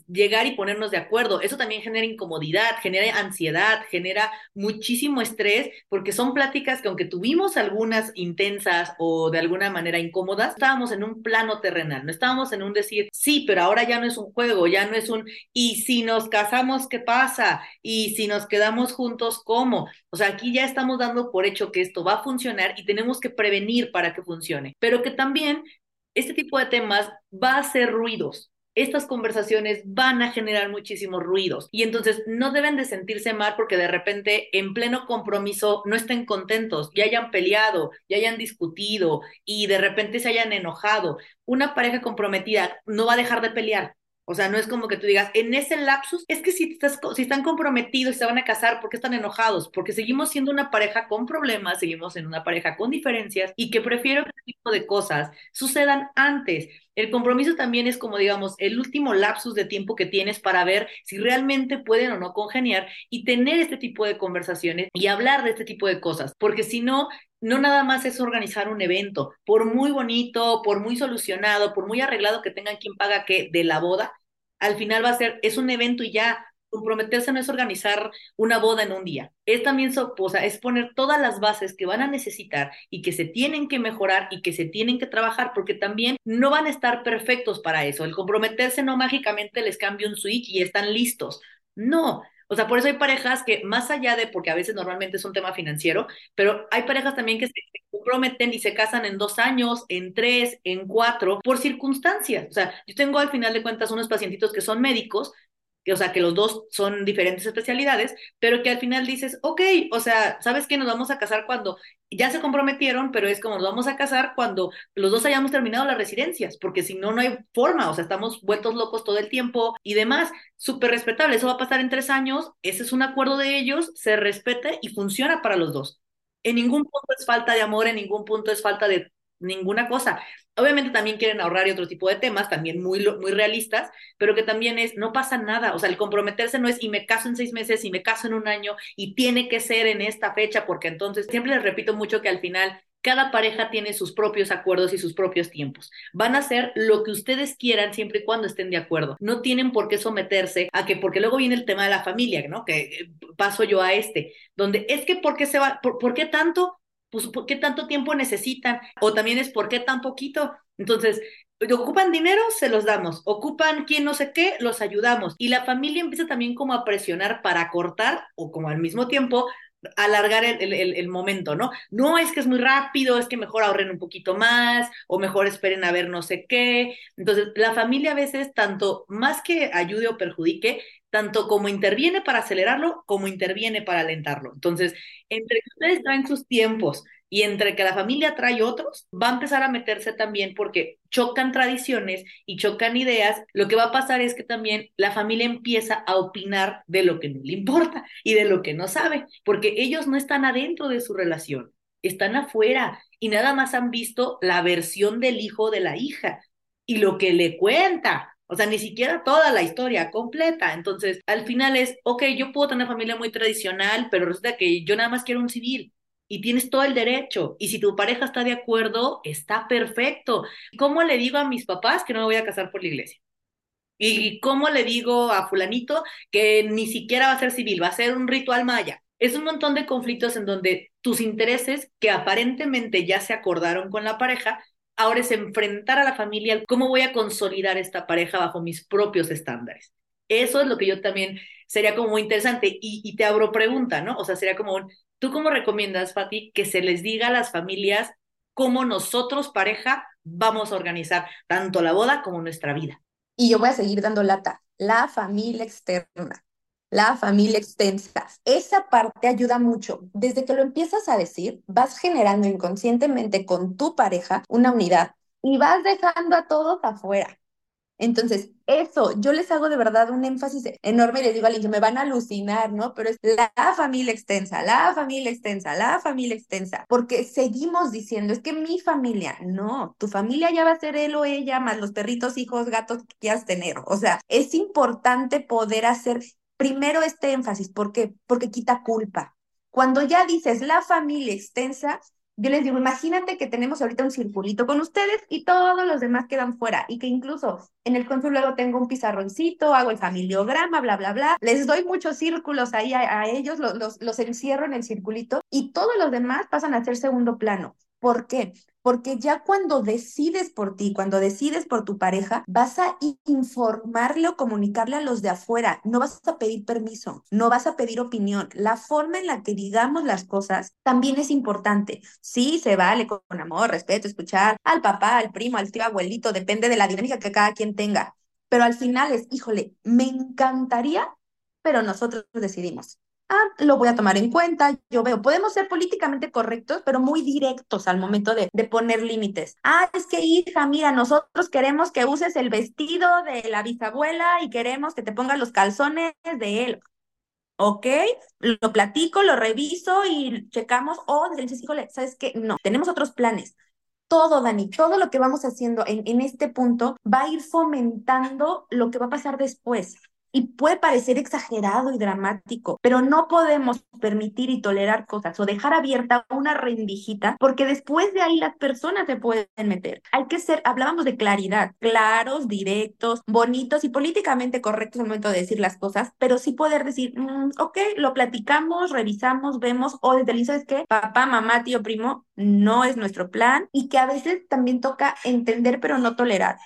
llegar y ponernos de acuerdo. Eso también genera incomodidad, genera ansiedad, genera muchísimo estrés, porque son pláticas que aunque tuvimos algunas intensas o de alguna manera incómodas, estábamos en un plano terrenal, no estábamos en un decir, sí, pero ahora ya no es un juego, ya no es un, y si nos casamos, ¿qué pasa? Y si nos quedamos juntos, ¿cómo? O sea, aquí ya estamos dando por hecho que esto va a funcionar y tenemos que prevenir para que funcione, pero que también este tipo de temas va a hacer ruidos, estas conversaciones van a generar muchísimos ruidos y entonces no deben de sentirse mal porque de repente en pleno compromiso no estén contentos, ya hayan peleado, ya hayan discutido y de repente se hayan enojado. Una pareja comprometida no va a dejar de pelear, o sea, no es como que tú digas, en ese lapsus, es que si, estás, si están comprometidos se van a casar, ¿por qué están enojados? Porque seguimos siendo una pareja con problemas, seguimos siendo una pareja con diferencias y que prefiero que este tipo de cosas sucedan antes. El compromiso también es como, digamos, el último lapsus de tiempo que tienes para ver si realmente pueden o no congeniar y tener este tipo de conversaciones y hablar de este tipo de cosas, porque si no, no nada más es organizar un evento, por muy bonito, por muy solucionado, por muy arreglado que tengan quien paga que de la boda, al final va a ser, es un evento y ya, comprometerse no es organizar una boda en un día, es también, o sea, es poner todas las bases que van a necesitar y que se tienen que mejorar y que se tienen que trabajar, porque también no van a estar perfectos para eso. El comprometerse no mágicamente les cambia un switch y están listos. No, o sea, por eso hay parejas que más allá de, porque a veces normalmente es un tema financiero, pero hay parejas también que se comprometen y se casan en dos años, en tres, en cuatro, por circunstancias. O sea, yo tengo al final de cuentas unos pacientitos que son médicos, o sea, que los dos son diferentes especialidades, pero que al final dices, ok, o sea, ¿sabes qué? Nos vamos a casar cuando ya se comprometieron, pero es como nos vamos a casar cuando los dos hayamos terminado las residencias, porque si no, no hay forma, o sea, estamos vueltos locos todo el tiempo y demás. Súper respetable, eso va a pasar en tres años, ese es un acuerdo de ellos, se respete y funciona para los dos. En ningún punto es falta de amor, en ningún punto es falta de ninguna cosa. Obviamente también quieren ahorrar y otro tipo de temas, también muy, muy realistas, pero que también es, no pasa nada, o sea, el comprometerse no es y me caso en seis meses y me caso en un año y tiene que ser en esta fecha, porque entonces siempre les repito mucho que al final cada pareja tiene sus propios acuerdos y sus propios tiempos. Van a hacer lo que ustedes quieran siempre y cuando estén de acuerdo. No tienen por qué someterse a que, porque luego viene el tema de la familia, ¿no? Que eh, paso yo a este, donde es que, ¿por qué se va? por qué tanto? Pues, ¿por qué tanto tiempo necesitan? O también es, ¿por qué tan poquito? Entonces, ocupan dinero, se los damos. Ocupan quien no sé qué, los ayudamos. Y la familia empieza también como a presionar para cortar o como al mismo tiempo alargar el, el, el, momento, ¿no? No es que es muy rápido, es que mejor ahorren un poquito más o mejor esperen a ver no sé qué. Entonces, la familia a veces, tanto más que ayude o perjudique, tanto como interviene para acelerarlo, como interviene para alentarlo. Entonces, entre que ustedes traen sus tiempos y entre que la familia trae otros, va a empezar a meterse también porque chocan tradiciones y chocan ideas. Lo que va a pasar es que también la familia empieza a opinar de lo que no le importa y de lo que no sabe, porque ellos no están adentro de su relación, están afuera y nada más han visto la versión del hijo de la hija y lo que le cuenta o sea, ni siquiera toda la historia completa. Entonces, al final es, ok, yo puedo tener familia muy tradicional, pero resulta que yo nada más quiero un civil y tienes todo el derecho. Y si tu pareja está de acuerdo, está perfecto. ¿Cómo le digo a mis papás que no me voy a casar por la iglesia? ¿Y cómo le digo a fulanito que ni siquiera va a ser civil, va a ser un ritual maya? Es un montón de conflictos en donde tus intereses, que aparentemente ya se acordaron con la pareja, ahora es enfrentar a la familia, cómo voy a consolidar esta pareja bajo mis propios estándares. Eso es lo que yo también sería como muy interesante. Y, te abro pregunta, ¿no? O sea, sería como, ¿tú cómo recomiendas, Fati, que se les diga a las familias cómo nosotros, pareja, vamos a organizar tanto la boda como nuestra vida? Y yo voy a seguir dando lata, la familia externa la familia extensa. Esa parte ayuda mucho. Desde que lo empiezas a decir, vas generando inconscientemente con tu pareja una unidad y vas dejando a todos afuera. Entonces, eso, yo les hago de verdad un énfasis enorme y les digo a me van a alucinar, ¿no? Pero es la familia extensa, la familia extensa, la familia extensa, porque seguimos diciendo, es que mi familia, no, tu familia ya va a ser él o ella, más los perritos, hijos, gatos que quieras tener. O sea, es importante poder hacer primero este énfasis, ¿por qué? Porque quita culpa. Cuando ya dices la familia extensa, yo les digo, imagínate que tenemos ahorita un circulito con ustedes y todos los demás quedan fuera y que incluso en el consul luego tengo un pizarroncito, hago el familiograma, bla, bla, bla, les doy muchos círculos ahí a, ellos, los, los, los encierro en el circulito y todos los demás pasan a ser segundo plano. ¿Por qué? Porque ya cuando decides por ti, cuando decides por tu pareja, vas a informarle o comunicarle a los de afuera. No vas a pedir permiso, no vas a pedir opinión. La forma en la que digamos las cosas también es importante. Sí, se vale con amor, respeto, escuchar al papá, al primo, al tío, abuelito, depende de la dinámica que cada quien tenga. Pero al final es, híjole, me encantaría, pero nosotros decidimos ah, lo voy a tomar en cuenta, yo veo, podemos ser políticamente correctos, pero muy directos al momento de, de poner límites. Ah, es que hija, mira, nosotros queremos que uses el vestido de la bisabuela y queremos que te pongas los calzones de él. ¿ok? Lo platico, lo reviso y checamos, o oh, dices, híjole, ¿sabes qué? No, tenemos otros planes. Todo, Dani, todo lo que vamos haciendo en, en este punto va a ir fomentando lo que va a pasar después y puede parecer exagerado y dramático, pero no podemos permitir y tolerar cosas o dejar abierta una rendijita porque después de ahí las personas se pueden meter. Hay que ser, hablábamos de claridad, claros, directos, bonitos y políticamente correctos al momento de decir las cosas, pero sí poder decir, mm, ok, lo platicamos, revisamos, vemos, o desde el es que papá, mamá, tío, primo, no es nuestro plan y que a veces también toca entender pero no tolerar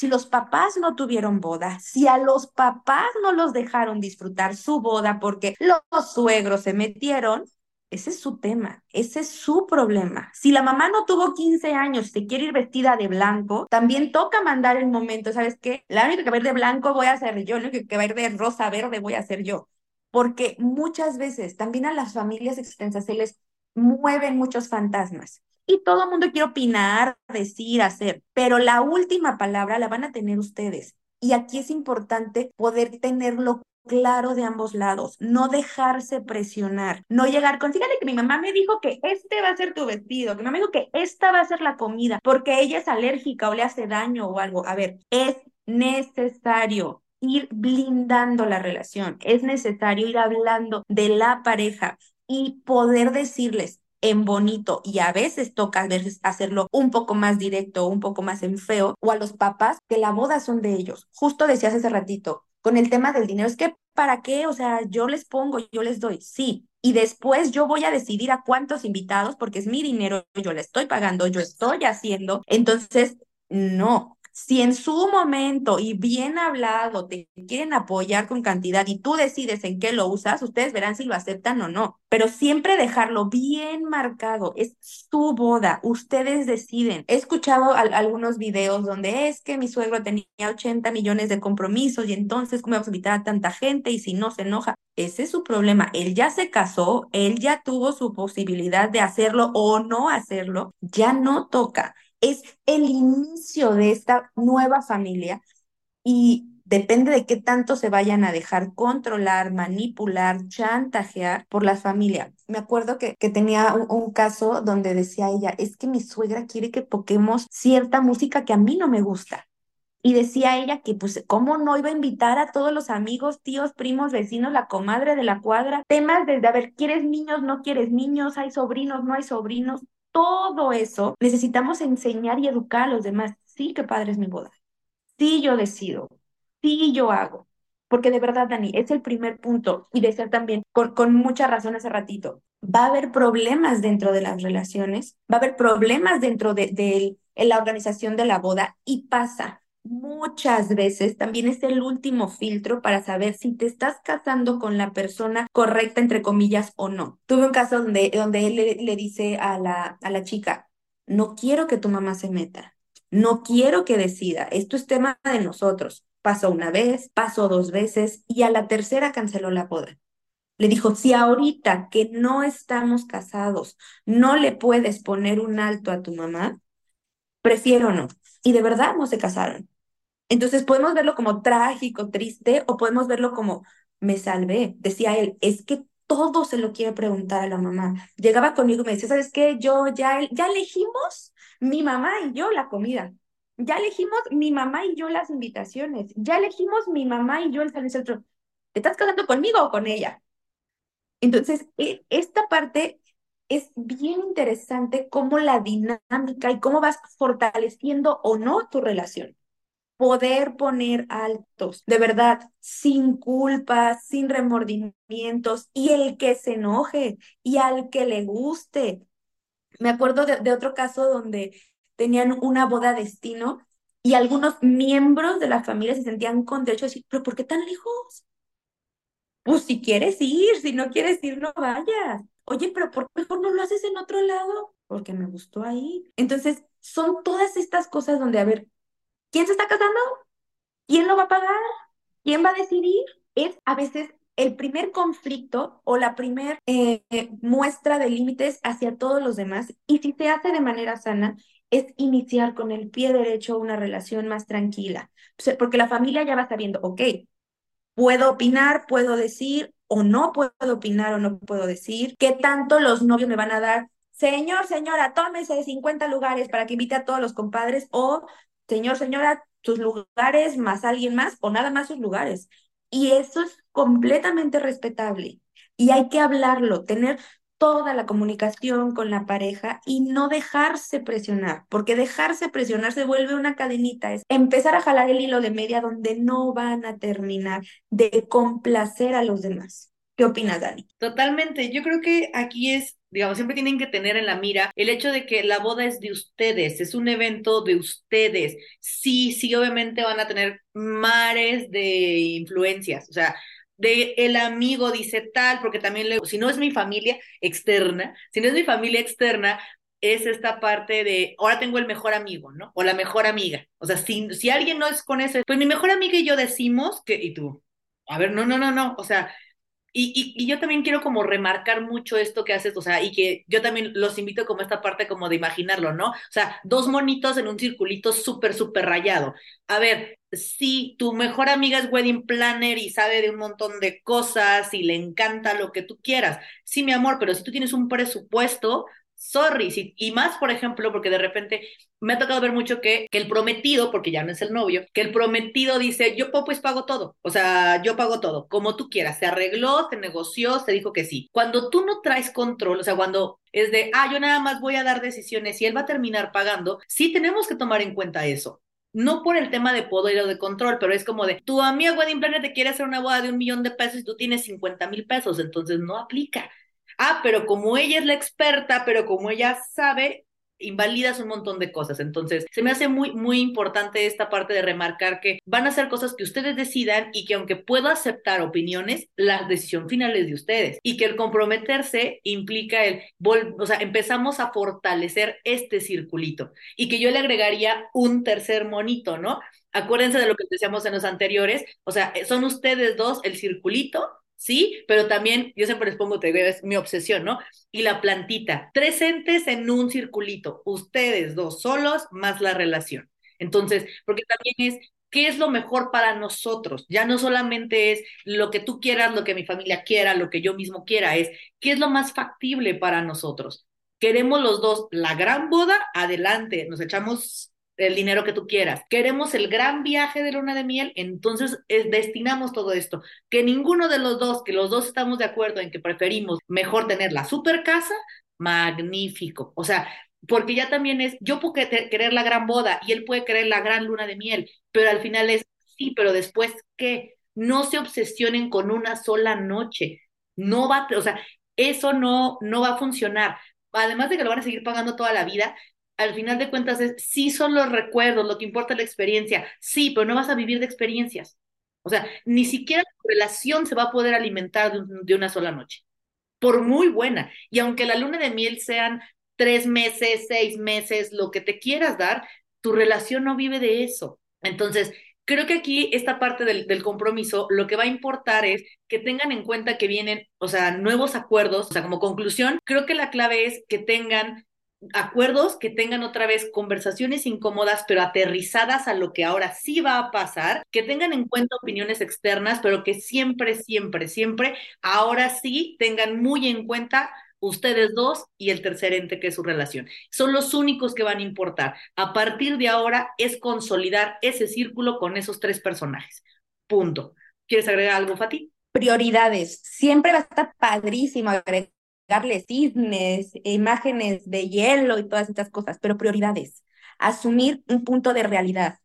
si los papás no tuvieron boda, si a los papás no los dejaron disfrutar su boda porque los suegros se metieron, ese es su tema, ese es su problema. Si la mamá no tuvo 15 años y se quiere ir vestida de blanco, también toca mandar el momento, ¿sabes qué? La única que va a ir de blanco voy a ser yo, la única que va a ir de rosa verde voy a ser yo. Porque muchas veces también a las familias extensas se les mueven muchos fantasmas. Y todo el mundo quiere opinar, decir, hacer, pero la última palabra la van a tener ustedes. Y aquí es importante poder tenerlo claro de ambos lados, no dejarse presionar, no llegar con, fíjate que mi mamá me dijo que este va a ser tu vestido, que mi mamá me dijo que esta va a ser la comida, porque ella es alérgica o le hace daño o algo. A ver, es necesario ir blindando la relación, es necesario ir hablando de la pareja y poder decirles, en bonito y a veces toca a veces hacerlo un poco más directo, un poco más en feo, o a los papás que la boda son de ellos. Justo decías hace ratito, con el tema del dinero, es que ¿para qué? O sea, yo les pongo, yo les doy, sí. Y después yo voy a decidir a cuántos invitados, porque es mi dinero, yo le estoy pagando, yo estoy haciendo. Entonces, no, si en su momento y bien hablado te quieren apoyar con cantidad y tú decides en qué lo usas, ustedes verán si lo aceptan o no. Pero siempre dejarlo bien marcado. Es su boda. Ustedes deciden. He escuchado algunos videos donde es que mi suegro tenía 80 millones de compromisos y entonces cómo vamos a invitar a tanta gente y si no se enoja. Ese es su problema. Él ya se casó, él ya tuvo su posibilidad de hacerlo o no hacerlo. Ya no toca es el inicio de esta nueva familia y depende de qué tanto se vayan a dejar controlar, manipular, chantajear por la familia. Me acuerdo que, que tenía un, caso donde decía ella, es que mi suegra quiere que toquemos cierta música que a mí no me gusta. Y decía ella que, pues, ¿cómo no iba a invitar a todos los amigos, tíos, primos, vecinos, la comadre de la cuadra? Temas desde, a ver, ¿quieres niños, no quieres niños? ¿Hay sobrinos, no hay sobrinos? Todo eso necesitamos enseñar y educar a los demás. Sí, qué padre es mi boda. Sí, yo decido. Sí, yo hago. Porque de verdad, Dani, es el primer punto. Y de ser también, con, con mucha razón hace ratito, va a haber problemas dentro de las relaciones, va a haber problemas dentro de, de la organización de la boda y pasa muchas veces también es el último filtro para saber si te estás casando con la persona correcta, entre comillas, o no. Tuve un caso donde, donde él le, dice a la, a la chica, no quiero que tu mamá se meta, no quiero que decida, esto es tema de nosotros. Pasó una vez, pasó dos veces y a la tercera canceló la boda. Le dijo, si ahorita que no estamos casados no le puedes poner un alto a tu mamá, prefiero no. Y de verdad no se casaron. Entonces podemos verlo como trágico, triste, o podemos verlo como me salvé. Decía él, es que todo se lo quiere preguntar a la mamá. Llegaba conmigo y me decía, ¿sabes qué? Yo ya, ya elegimos mi mamá y yo la comida. Ya elegimos mi mamá y yo las invitaciones. Ya elegimos mi mamá y yo el centro. ¿Te estás casando conmigo o con ella? Entonces, e, esta parte es bien interesante cómo la dinámica y cómo vas fortaleciendo o no tu relación. Poder poner altos, de verdad, sin culpa, sin remordimientos, y el que se enoje y al que le guste. Me acuerdo de, otro caso donde tenían una boda destino y algunos miembros de la familia se sentían con derecho a decir, pero ¿por qué tan lejos? Pues si quieres ir, si no quieres ir, no vayas. Oye, pero ¿por qué mejor no lo haces en otro lado? Porque me gustó ahí. Entonces, son todas estas cosas donde, a ver, ¿quién se está casando? ¿Quién lo va a pagar? ¿Quién va a decidir? Es a veces el primer conflicto o la primera eh, muestra de límites hacia todos los demás. Y si se hace de manera sana, es iniciar con el pie derecho una relación más tranquila. Porque la familia ya va sabiendo, ok, puedo opinar, puedo decir, o no puedo opinar o no puedo decir, qué tanto los novios me van a dar. Señor, señora, tómese 50 lugares para que invite a todos los compadres o señor, señora, sus lugares más alguien más o nada más sus lugares. Y eso es completamente respetable. Y hay que hablarlo, tener toda la comunicación con la pareja y no dejarse presionar, porque dejarse presionar se vuelve una cadenita, es empezar a jalar el hilo de media donde no van a terminar de complacer a los demás. ¿Qué opinas, Dani? Totalmente, yo creo que aquí es digamos, siempre tienen que tener en la mira el hecho de que la boda es de ustedes, es un evento de ustedes. Sí, sí, obviamente van a tener mares de influencias, o sea, de el amigo dice tal, porque también le, si no es mi familia externa, si no es mi familia externa, es esta parte de, ahora tengo el mejor amigo, ¿no? O la mejor amiga. O sea, si, si alguien no es con eso, pues mi mejor amiga y yo decimos que, y tú, a ver, no, no, no, no, o sea, y, y, yo también quiero como remarcar mucho esto que haces, o sea, y que yo también los invito como esta parte como de imaginarlo, ¿no? O sea, dos monitos en un circulito súper, súper rayado. A ver, si tu mejor amiga es wedding planner y sabe de un montón de cosas y le encanta lo que tú quieras, sí, mi amor, pero si tú tienes un presupuesto, sorry, y más, por ejemplo, porque de repente me ha tocado ver mucho que, el prometido, porque ya no es el novio, que el prometido dice, yo pues pago todo, o sea, yo pago todo, como tú quieras, se arregló, se negoció, se dijo que sí. Cuando tú no traes control, o sea, cuando es de, ah, yo nada más voy a dar decisiones y él va a terminar pagando, sí tenemos que tomar en cuenta eso. No por el tema de poder o de control, pero es como de, tu amiga Wedding Planner te quiere hacer una boda de un millón de pesos y tú tienes 50 mil pesos, entonces no aplica. Ah, pero como ella es la experta, pero como ella sabe, invalidas un montón de cosas. Entonces, se me hace muy, muy importante esta parte de remarcar que van a ser cosas que ustedes decidan y que aunque puedo aceptar opiniones, la decisión final es de ustedes y que el comprometerse implica el, o sea, empezamos a fortalecer este circulito y que yo le agregaría un tercer monito, ¿no? Acuérdense de lo que decíamos en los anteriores, o sea, son ustedes dos el circulito ¿sí? Pero también, yo siempre les pongo, te es mi obsesión, ¿no? Y la plantita, tres entes en un circulito, ustedes dos solos más la relación. Entonces, porque también es, ¿qué es lo mejor para nosotros? Ya no solamente es lo que tú quieras, lo que mi familia quiera, lo que yo mismo quiera, es, ¿qué es lo más factible para nosotros? Queremos los dos la gran boda, adelante, nos echamos el dinero que tú quieras. Queremos el gran viaje de luna de miel, entonces destinamos todo esto. Que ninguno de los dos, que los dos estamos de acuerdo en que preferimos mejor tener la super casa, magnífico. O sea, porque ya también es, yo puedo querer la gran boda y él puede querer la gran luna de miel, pero al final es, sí, pero después, ¿qué? No se obsesionen con una sola noche. No va, o sea, eso no, no va a funcionar. Además de que lo van a seguir pagando toda la vida, al final de cuentas es, sí son los recuerdos, lo que importa es la experiencia, sí, pero no vas a vivir de experiencias. O sea, ni siquiera tu relación se va a poder alimentar de, una sola noche, por muy buena. Y aunque la luna de miel sean tres meses, seis meses, lo que te quieras dar, tu relación no vive de eso. Entonces, creo que aquí esta parte del, del, compromiso, lo que va a importar es que tengan en cuenta que vienen, o sea, nuevos acuerdos, o sea, como conclusión, creo que la clave es que tengan acuerdos que tengan otra vez conversaciones incómodas, pero aterrizadas a lo que ahora sí va a pasar, que tengan en cuenta opiniones externas, pero que siempre, siempre, siempre, ahora sí tengan muy en cuenta ustedes dos y el tercer ente que es su relación. Son los únicos que van a importar. A partir de ahora es consolidar ese círculo con esos tres personajes. Punto. ¿Quieres agregar algo, Fati? Prioridades. Siempre va a estar padrísimo agregar darle cisnes, imágenes de hielo y todas estas cosas, pero prioridades. Asumir un punto de realidad.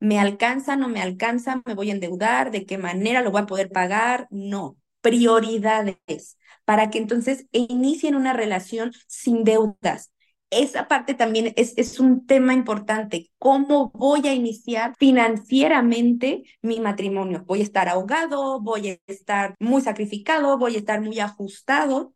¿Me alcanza, no me alcanza? ¿Me voy a endeudar? ¿De qué manera lo voy a poder pagar? No. Prioridades para que entonces inicien una relación sin deudas. Esa parte también es, es un tema importante. ¿Cómo voy a iniciar financieramente mi matrimonio? ¿Voy a estar ahogado? ¿Voy a estar muy sacrificado? ¿Voy a estar muy ajustado?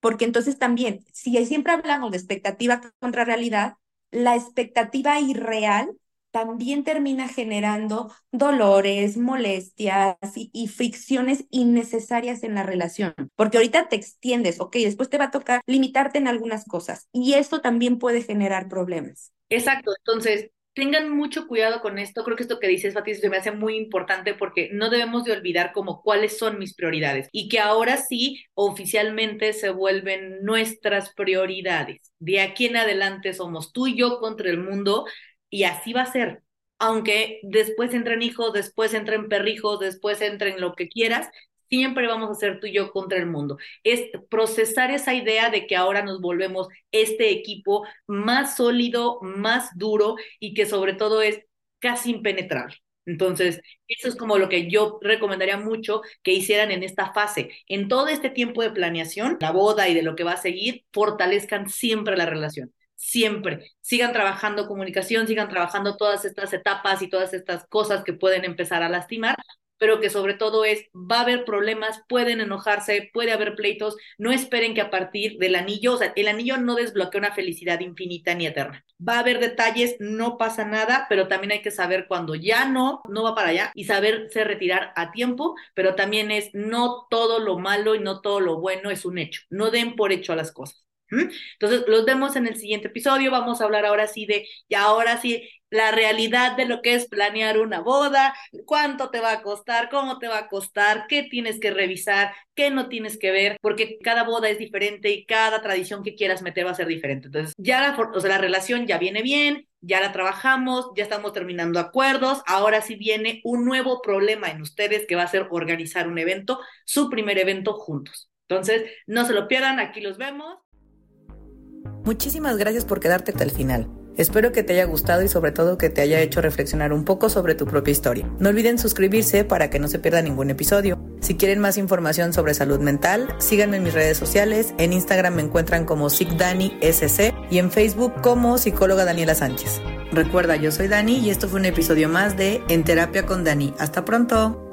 Porque entonces también, si siempre hablamos de expectativa contra realidad, la expectativa irreal también termina generando dolores, molestias y, fricciones innecesarias en la relación, porque ahorita te extiendes, ok, después te va a tocar limitarte en algunas cosas y eso también puede generar problemas. Exacto, entonces tengan mucho cuidado con esto. Creo que esto que dices, Fati, se me hace muy importante porque no debemos de olvidar como cuáles son mis prioridades y que ahora sí oficialmente se vuelven nuestras prioridades. De aquí en adelante somos tú y yo contra el mundo y así va a ser. Aunque después entren hijos, después entren perrijos, después entren lo que quieras, siempre vamos a ser tú y yo contra el mundo. Es procesar esa idea de que ahora nos volvemos este equipo más sólido, más duro y que sobre todo es casi impenetrable. Entonces, eso es como lo que yo recomendaría mucho que hicieran en esta fase. En todo este tiempo de planeación, la boda y de lo que va a seguir, fortalezcan siempre la relación. Siempre. Sigan trabajando comunicación, sigan trabajando todas estas etapas y todas estas cosas que pueden empezar a lastimar, pero que sobre todo es, va a haber problemas, pueden enojarse, puede haber pleitos, no esperen que a partir del anillo, o sea, el anillo no desbloquea una felicidad infinita ni eterna. Va a haber detalles, no pasa nada, pero también hay que saber cuando ya no, no va para allá y saberse retirar a tiempo, pero también es no todo lo malo y no todo lo bueno es un hecho. No den por hecho a las cosas. Entonces, los vemos en el siguiente episodio. Vamos a hablar ahora sí de, y ahora sí, la realidad de lo que es planear una boda, cuánto te va a costar, cómo te va a costar, qué tienes que revisar, qué no tienes que ver, porque cada boda es diferente y cada tradición que quieras meter va a ser diferente. Entonces, ya la, o sea, la relación ya viene bien, ya la trabajamos, ya estamos terminando acuerdos, ahora sí viene un nuevo problema en ustedes que va a ser organizar un evento, su primer evento juntos. Entonces, no se lo pierdan, aquí los vemos. Muchísimas gracias por quedarte hasta el final. Espero que te haya gustado y sobre todo que te haya hecho reflexionar un poco sobre tu propia historia. No olviden suscribirse para que no se pierda ningún episodio. Si quieren más información sobre salud mental, síganme en mis redes sociales. En Instagram me encuentran como SC y en Facebook como psicóloga Daniela Sánchez. Recuerda, yo soy Dani y esto fue un episodio más de En Terapia con Dani. Hasta pronto.